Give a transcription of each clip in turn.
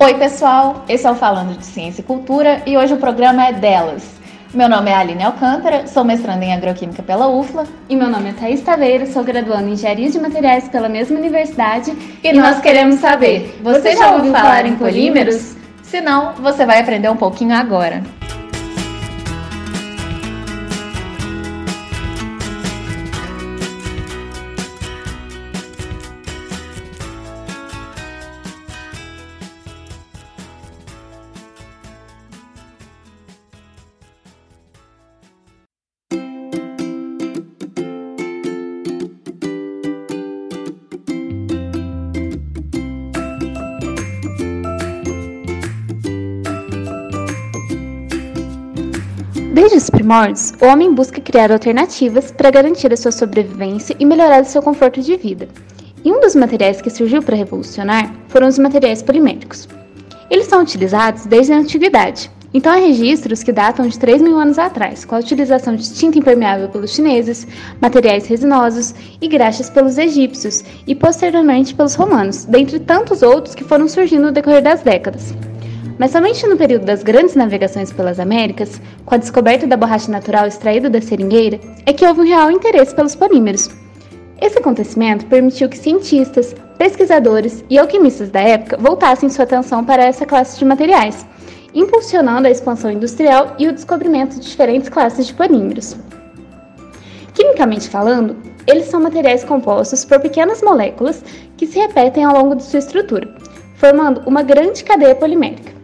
Oi, pessoal! Esse é o Falando de Ciência e Cultura e hoje o programa é delas. Meu nome é Aline Alcântara, sou mestranda em Agroquímica pela UFLA. E meu nome é Thaís Taveira, sou graduando em Engenharia de Materiais pela mesma universidade. E, e nós queremos saber, você já ouviu falar em polímeros? Se não, você vai aprender um pouquinho agora. Os primórdios, o homem busca criar alternativas para garantir a sua sobrevivência e melhorar o seu conforto de vida. E um dos materiais que surgiu para revolucionar foram os materiais poliméricos. Eles são utilizados desde a antiguidade, então há registros que datam de 3 mil anos atrás, com a utilização de tinta impermeável pelos chineses, materiais resinosos e graxas pelos egípcios e posteriormente pelos romanos, dentre tantos outros que foram surgindo no decorrer das décadas. Mas somente no período das grandes navegações pelas Américas, com a descoberta da borracha natural extraída da seringueira, é que houve um real interesse pelos polímeros. Esse acontecimento permitiu que cientistas, pesquisadores e alquimistas da época voltassem sua atenção para essa classe de materiais, impulsionando a expansão industrial e o descobrimento de diferentes classes de polímeros. Quimicamente falando, eles são materiais compostos por pequenas moléculas que se repetem ao longo de sua estrutura, formando uma grande cadeia polimérica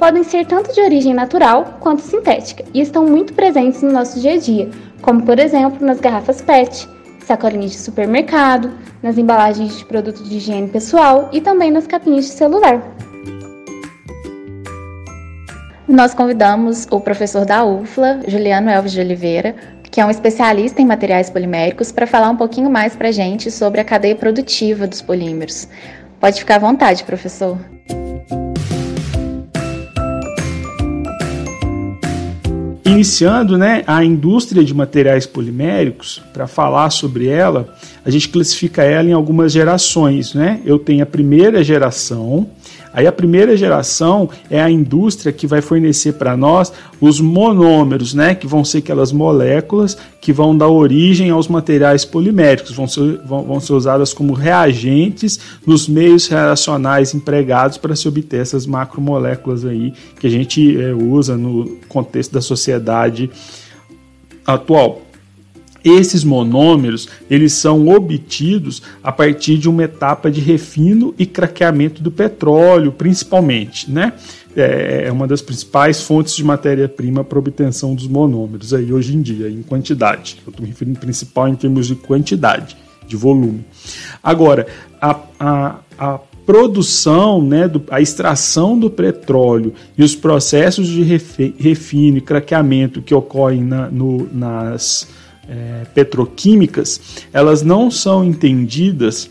podem ser tanto de origem natural quanto sintética e estão muito presentes no nosso dia a dia, como por exemplo nas garrafas PET, sacolinhas de supermercado, nas embalagens de produtos de higiene pessoal e também nas capinhas de celular. Nós convidamos o professor da UFLA, Juliano Elves de Oliveira, que é um especialista em materiais poliméricos, para falar um pouquinho mais para a gente sobre a cadeia produtiva dos polímeros. Pode ficar à vontade, professor. Iniciando né, a indústria de materiais poliméricos, para falar sobre ela, a gente classifica ela em algumas gerações. Né? Eu tenho a primeira geração, Aí a primeira geração é a indústria que vai fornecer para nós os monômeros, né, que vão ser aquelas moléculas que vão dar origem aos materiais poliméricos, vão ser, vão, vão ser usadas como reagentes nos meios reacionais empregados para se obter essas macromoléculas aí que a gente é, usa no contexto da sociedade atual. Esses monômeros, eles são obtidos a partir de uma etapa de refino e craqueamento do petróleo, principalmente, né? É, é uma das principais fontes de matéria-prima para obtenção dos monômeros aí hoje em dia, em quantidade. Eu estou me referindo principal em termos de quantidade, de volume. Agora, a, a, a produção, né, do, a extração do petróleo e os processos de refino e craqueamento que ocorrem na, no, nas é, petroquímicas, elas não são entendidas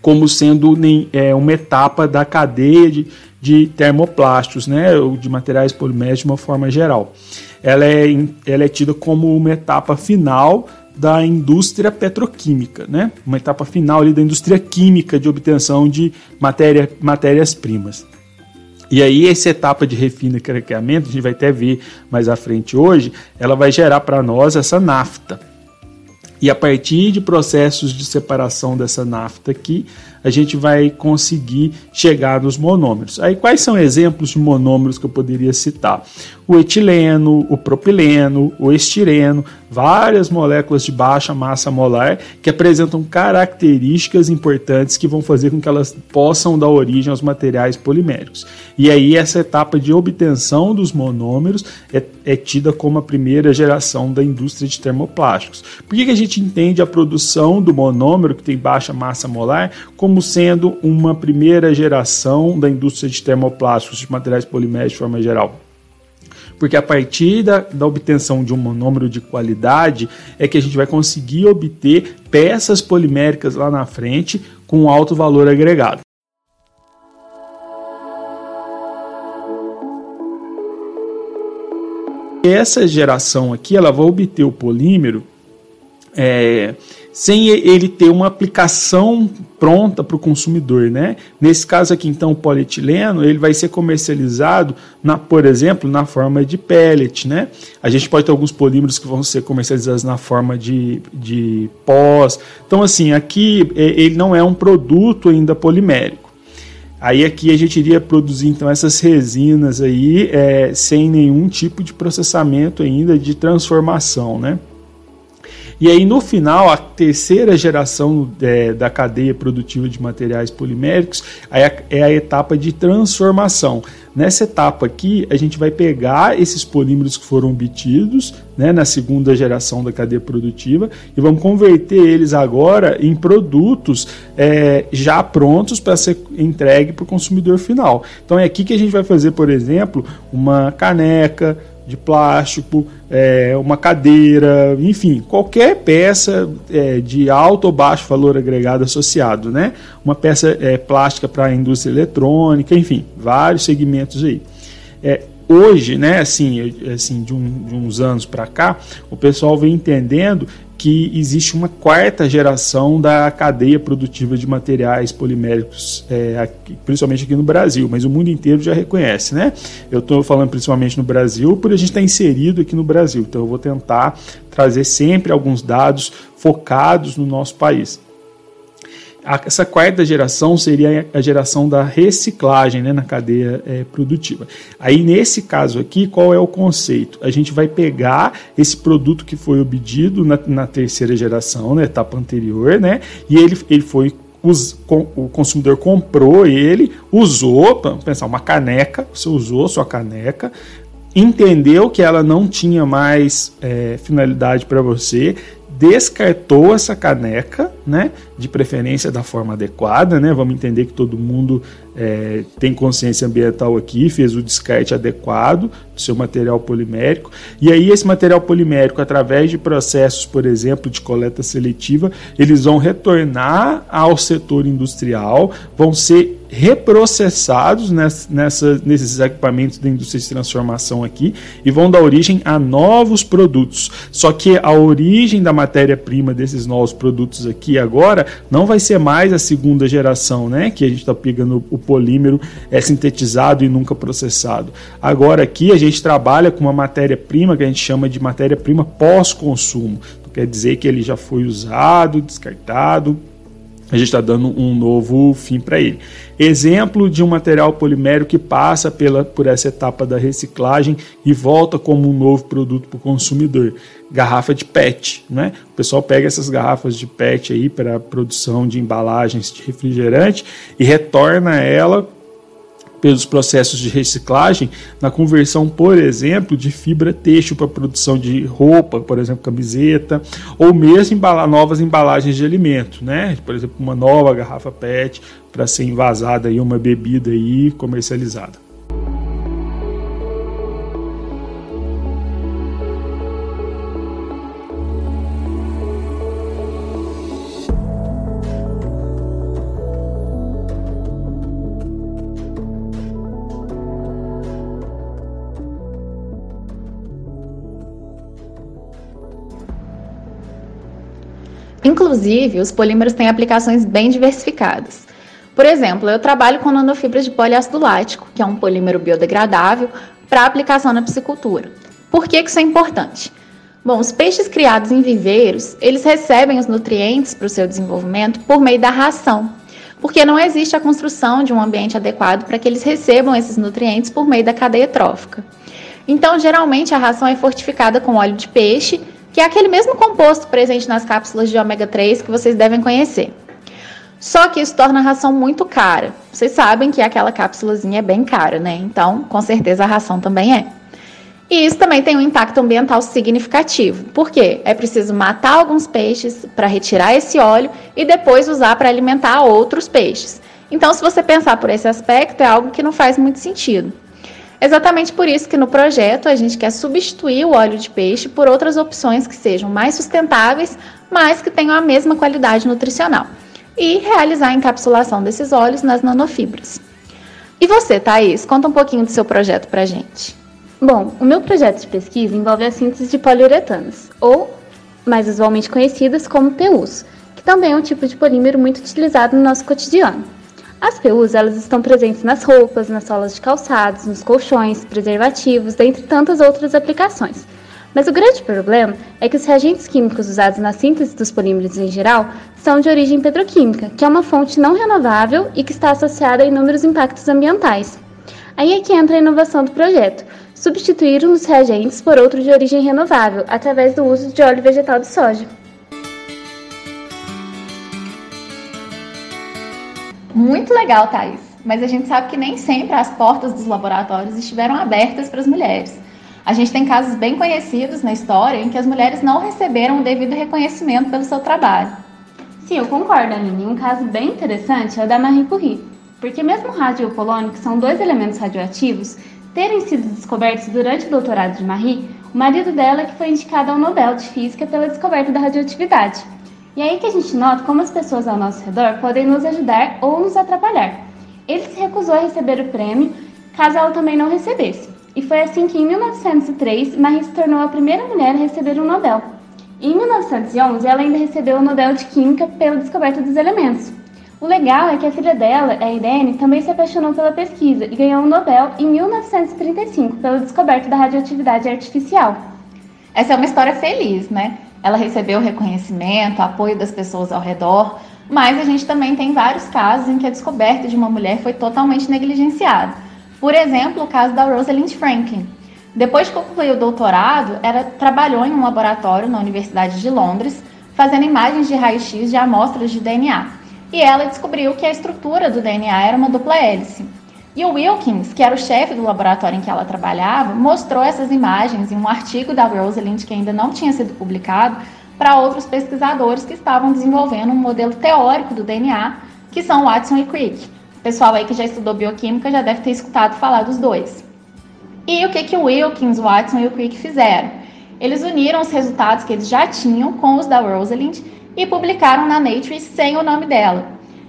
como sendo nem, é, uma etapa da cadeia de, de termoplásticos, né, ou de materiais poliméricos de uma forma geral. Ela é, ela é tida como uma etapa final da indústria petroquímica, né? uma etapa final ali da indústria química de obtenção de matéria, matérias-primas. E aí essa etapa de refino e craqueamento, a gente vai até ver mais à frente hoje, ela vai gerar para nós essa nafta. E a partir de processos de separação dessa nafta aqui, a gente vai conseguir chegar nos monômeros. Aí quais são exemplos de monômeros que eu poderia citar? O etileno, o propileno, o estireno, várias moléculas de baixa massa molar que apresentam características importantes que vão fazer com que elas possam dar origem aos materiais poliméricos. E aí essa etapa de obtenção dos monômeros é, é tida como a primeira geração da indústria de termoplásticos. Por que, que a gente entende a produção do monômero que tem baixa massa molar como sendo uma primeira geração da indústria de termoplásticos, de materiais poliméricos de forma geral. Porque a partir da, da obtenção de um monômero de qualidade é que a gente vai conseguir obter peças poliméricas lá na frente com alto valor agregado. Essa geração aqui ela vai obter o polímero é, sem ele ter uma aplicação pronta para o consumidor, né? Nesse caso aqui, então, o polietileno ele vai ser comercializado, na, por exemplo, na forma de pellet, né? A gente pode ter alguns polímeros que vão ser comercializados na forma de, de pós. Então, assim, aqui é, ele não é um produto ainda polimérico. Aí aqui a gente iria produzir então essas resinas aí é, sem nenhum tipo de processamento ainda de transformação, né? E aí, no final, a terceira geração é, da cadeia produtiva de materiais poliméricos é, a etapa de transformação. Nessa etapa aqui, a gente vai pegar esses polímeros que foram obtidos né, na segunda geração da cadeia produtiva e vamos converter eles agora em produtos é, já prontos para ser entregue para o consumidor final. Então é aqui que a gente vai fazer, por exemplo, uma caneca, de plástico, é, uma cadeira, enfim, qualquer peça é, de alto ou baixo valor agregado associado, né? Uma peça é, plástica para a indústria eletrônica, enfim, vários segmentos aí. É, hoje, né, assim, assim de, um, de uns anos para cá, o pessoal vem entendendo que existe uma quarta geração da cadeia produtiva de materiais poliméricos, é, aqui, principalmente aqui no Brasil, mas o mundo inteiro já reconhece, né? Eu estou falando principalmente no Brasil, por a gente estar tá inserido aqui no Brasil, então eu vou tentar trazer sempre alguns dados focados no nosso país essa quarta geração seria a geração da reciclagem né, na cadeia é, produtiva. Aí, nesse caso aqui, qual é o conceito? A gente vai pegar esse produto que foi obtido na, na terceira geração, na etapa anterior, né, e ele, ele foi o consumidor comprou ele, usou, pensar, uma caneca, você usou sua caneca, entendeu que ela não tinha mais é, finalidade para você, descartou essa caneca, né? De preferência da forma adequada, né? Vamos entender que todo mundo é, tem consciência ambiental aqui, fez o descarte adequado do seu material polimérico. E aí esse material polimérico, através de processos, por exemplo, de coleta seletiva, eles vão retornar ao setor industrial, vão ser reprocessados nessa, nesses equipamentos da indústria de transformação aqui e vão dar origem a novos produtos. Só que a origem da matéria-prima desses novos produtos aqui agora não vai ser mais a segunda geração, né? Que a gente está pegando o polímero é sintetizado e nunca processado. Agora aqui a gente trabalha com uma matéria-prima que a gente chama de matéria-prima pós-consumo. Quer dizer que ele já foi usado, descartado, a gente está dando um novo fim para ele. Exemplo de um material polimérico que passa pela, por essa etapa da reciclagem e volta como um novo produto para o consumidor. Garrafa de PET. Né? O pessoal pega essas garrafas de PET aí para produção de embalagens de refrigerante e retorna ela pelos processos de reciclagem na conversão, por exemplo, de fibra têxtil para produção de roupa, por exemplo, camiseta, ou mesmo embalar novas embalagens de alimento, né? Por exemplo, uma nova garrafa PET para ser envasada aí uma bebida aí comercializada. Inclusive, os polímeros têm aplicações bem diversificadas. Por exemplo, eu trabalho com nanofibras de poliácido lático, que é um polímero biodegradável, para aplicação na piscicultura. Por que isso é importante? Bom, os peixes criados em viveiros, eles recebem os nutrientes para o seu desenvolvimento por meio da ração, porque não existe a construção de um ambiente adequado para que eles recebam esses nutrientes por meio da cadeia trófica. Então, geralmente, a ração é fortificada com óleo de peixe que é aquele mesmo composto presente nas cápsulas de ômega 3 que vocês devem conhecer. Só que isso torna a ração muito cara. Vocês sabem que aquela cápsulazinha é bem cara, né? Então, com certeza a ração também é. E isso também tem um impacto ambiental significativo. Por quê? É preciso matar alguns peixes para retirar esse óleo e depois usar para alimentar outros peixes. Então, se você pensar por esse aspecto, é algo que não faz muito sentido. Exatamente por isso que no projeto a gente quer substituir o óleo de peixe por outras opções que sejam mais sustentáveis, mas que tenham a mesma qualidade nutricional. E realizar a encapsulação desses óleos nas nanofibras. E você, Thaís, conta um pouquinho do seu projeto pra gente. Bom, o meu projeto de pesquisa envolve a síntese de poliuretanos, ou mais usualmente conhecidas como PUs, que também é um tipo de polímero muito utilizado no nosso cotidiano. As PUs elas estão presentes nas roupas, nas solas de calçados, nos colchões, preservativos, dentre tantas outras aplicações. Mas o grande problema é que os reagentes químicos usados na síntese dos polímeros em geral são de origem petroquímica, que é uma fonte não renovável e que está associada a inúmeros impactos ambientais. Aí é que entra a inovação do projeto, substituir um dos reagentes por outro de origem renovável, através do uso de óleo vegetal de soja. Muito legal, Thais. Mas a gente sabe que nem sempre as portas dos laboratórios estiveram abertas para as mulheres. A gente tem casos bem conhecidos na história em que as mulheres não receberam o devido reconhecimento pelo seu trabalho. Sim, eu concordo, Aline. Um caso bem interessante é o da Marie Curie, porque mesmo o rádio e o polônio, que são dois elementos radioativos, terem sido descobertos durante o doutorado de Marie, o marido dela é que foi indicado ao Nobel de Física pela descoberta da radioatividade. E aí que a gente nota como as pessoas ao nosso redor podem nos ajudar ou nos atrapalhar. Ele se recusou a receber o prêmio caso ela também não recebesse. E foi assim que, em 1903, Marie se tornou a primeira mulher a receber um Nobel. E em 1911, ela ainda recebeu o Nobel de Química pela descoberta dos elementos. O legal é que a filha dela, a Irene, também se apaixonou pela pesquisa e ganhou um Nobel em 1935 pela descoberta da radioatividade artificial. Essa é uma história feliz, né? Ela recebeu reconhecimento, apoio das pessoas ao redor, mas a gente também tem vários casos em que a descoberta de uma mulher foi totalmente negligenciada. Por exemplo, o caso da Rosalind Franklin. Depois de concluir o doutorado, ela trabalhou em um laboratório na Universidade de Londres, fazendo imagens de raio-x de amostras de DNA. E ela descobriu que a estrutura do DNA era uma dupla hélice. E o Wilkins, que era o chefe do laboratório em que ela trabalhava, mostrou essas imagens em um artigo da Rosalind que ainda não tinha sido publicado para outros pesquisadores que estavam desenvolvendo um modelo teórico do DNA, que são Watson e Crick pessoal aí que já estudou bioquímica já deve ter escutado falar dos dois. E o que, que o Wilkins, o Watson e o Crick fizeram? Eles uniram os resultados que eles já tinham com os da Rosalind e publicaram na Nature sem o nome dela.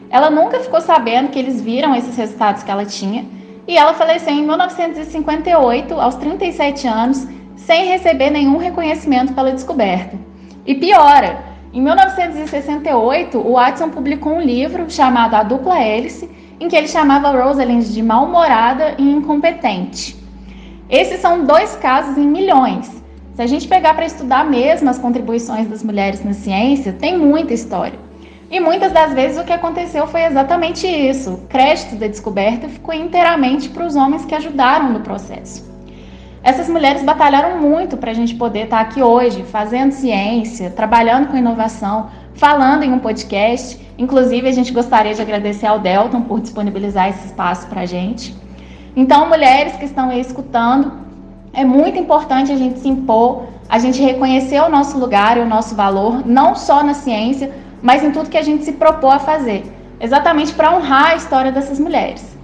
Ela nunca ficou sabendo que eles viram esses resultados que ela tinha e ela faleceu em 1958, aos 37 anos, sem receber nenhum reconhecimento pela descoberta. E piora, em 1968, o Watson publicou um livro chamado A Dupla Hélice, em que ele chamava Rosalind de mal-humorada e incompetente. Esses são dois casos em milhões. Se a gente pegar para estudar mesmo as contribuições das mulheres na ciência, tem muita história. E muitas das vezes o que aconteceu foi exatamente isso. O crédito da descoberta ficou inteiramente para os homens que ajudaram no processo. Essas mulheres batalharam muito para a gente poder estar aqui hoje, fazendo ciência, trabalhando com inovação, falando em um podcast. Inclusive, a gente gostaria de agradecer ao Delton por disponibilizar esse espaço para a gente. Então, mulheres que estão aí escutando, é muito importante a gente se impor, a gente reconhecer o nosso lugar e o nosso valor, não só na ciência, mas em tudo que a gente se propôs a fazer, exatamente para honrar a história dessas mulheres.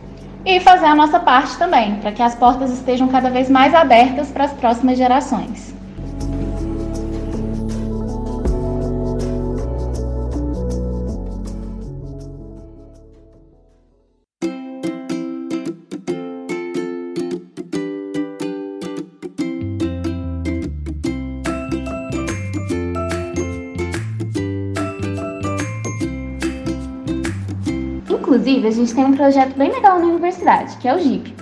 E fazer a nossa parte também, para que as portas estejam cada vez mais abertas para as próximas gerações. Inclusive, a gente tem um projeto bem legal na universidade, que é o GIP,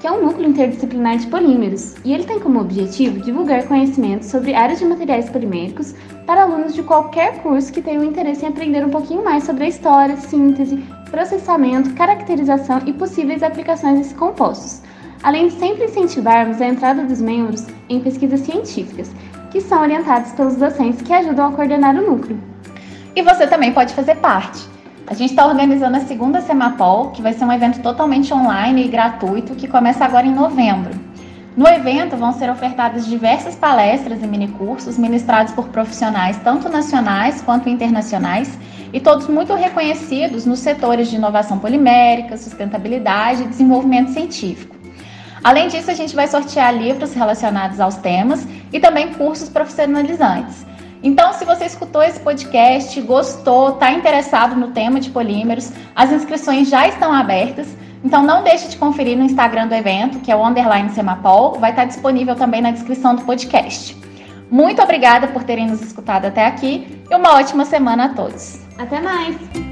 que é um núcleo interdisciplinar de polímeros, e ele tem como objetivo divulgar conhecimentos sobre áreas de materiais poliméricos para alunos de qualquer curso que tenham interesse em aprender um pouquinho mais sobre a história, síntese, processamento, caracterização e possíveis aplicações desses compostos, além de sempre incentivarmos a entrada dos membros em pesquisas científicas, que são orientadas pelos docentes que ajudam a coordenar o núcleo. E você também pode fazer parte. A gente está organizando a segunda Semapol, que vai ser um evento totalmente online e gratuito, que começa agora em novembro. No evento vão ser ofertadas diversas palestras e minicursos ministrados por profissionais tanto nacionais quanto internacionais e todos muito reconhecidos nos setores de inovação polimérica, sustentabilidade e desenvolvimento científico. Além disso, a gente vai sortear livros relacionados aos temas e também cursos profissionalizantes. Então, se você escutou esse podcast, gostou, está interessado no tema de polímeros, as inscrições já estão abertas. Então, não deixe de conferir no Instagram do evento, que é o underline Semapol, vai estar disponível também na descrição do podcast. Muito obrigada por terem nos escutado até aqui e uma ótima semana a todos. Até mais!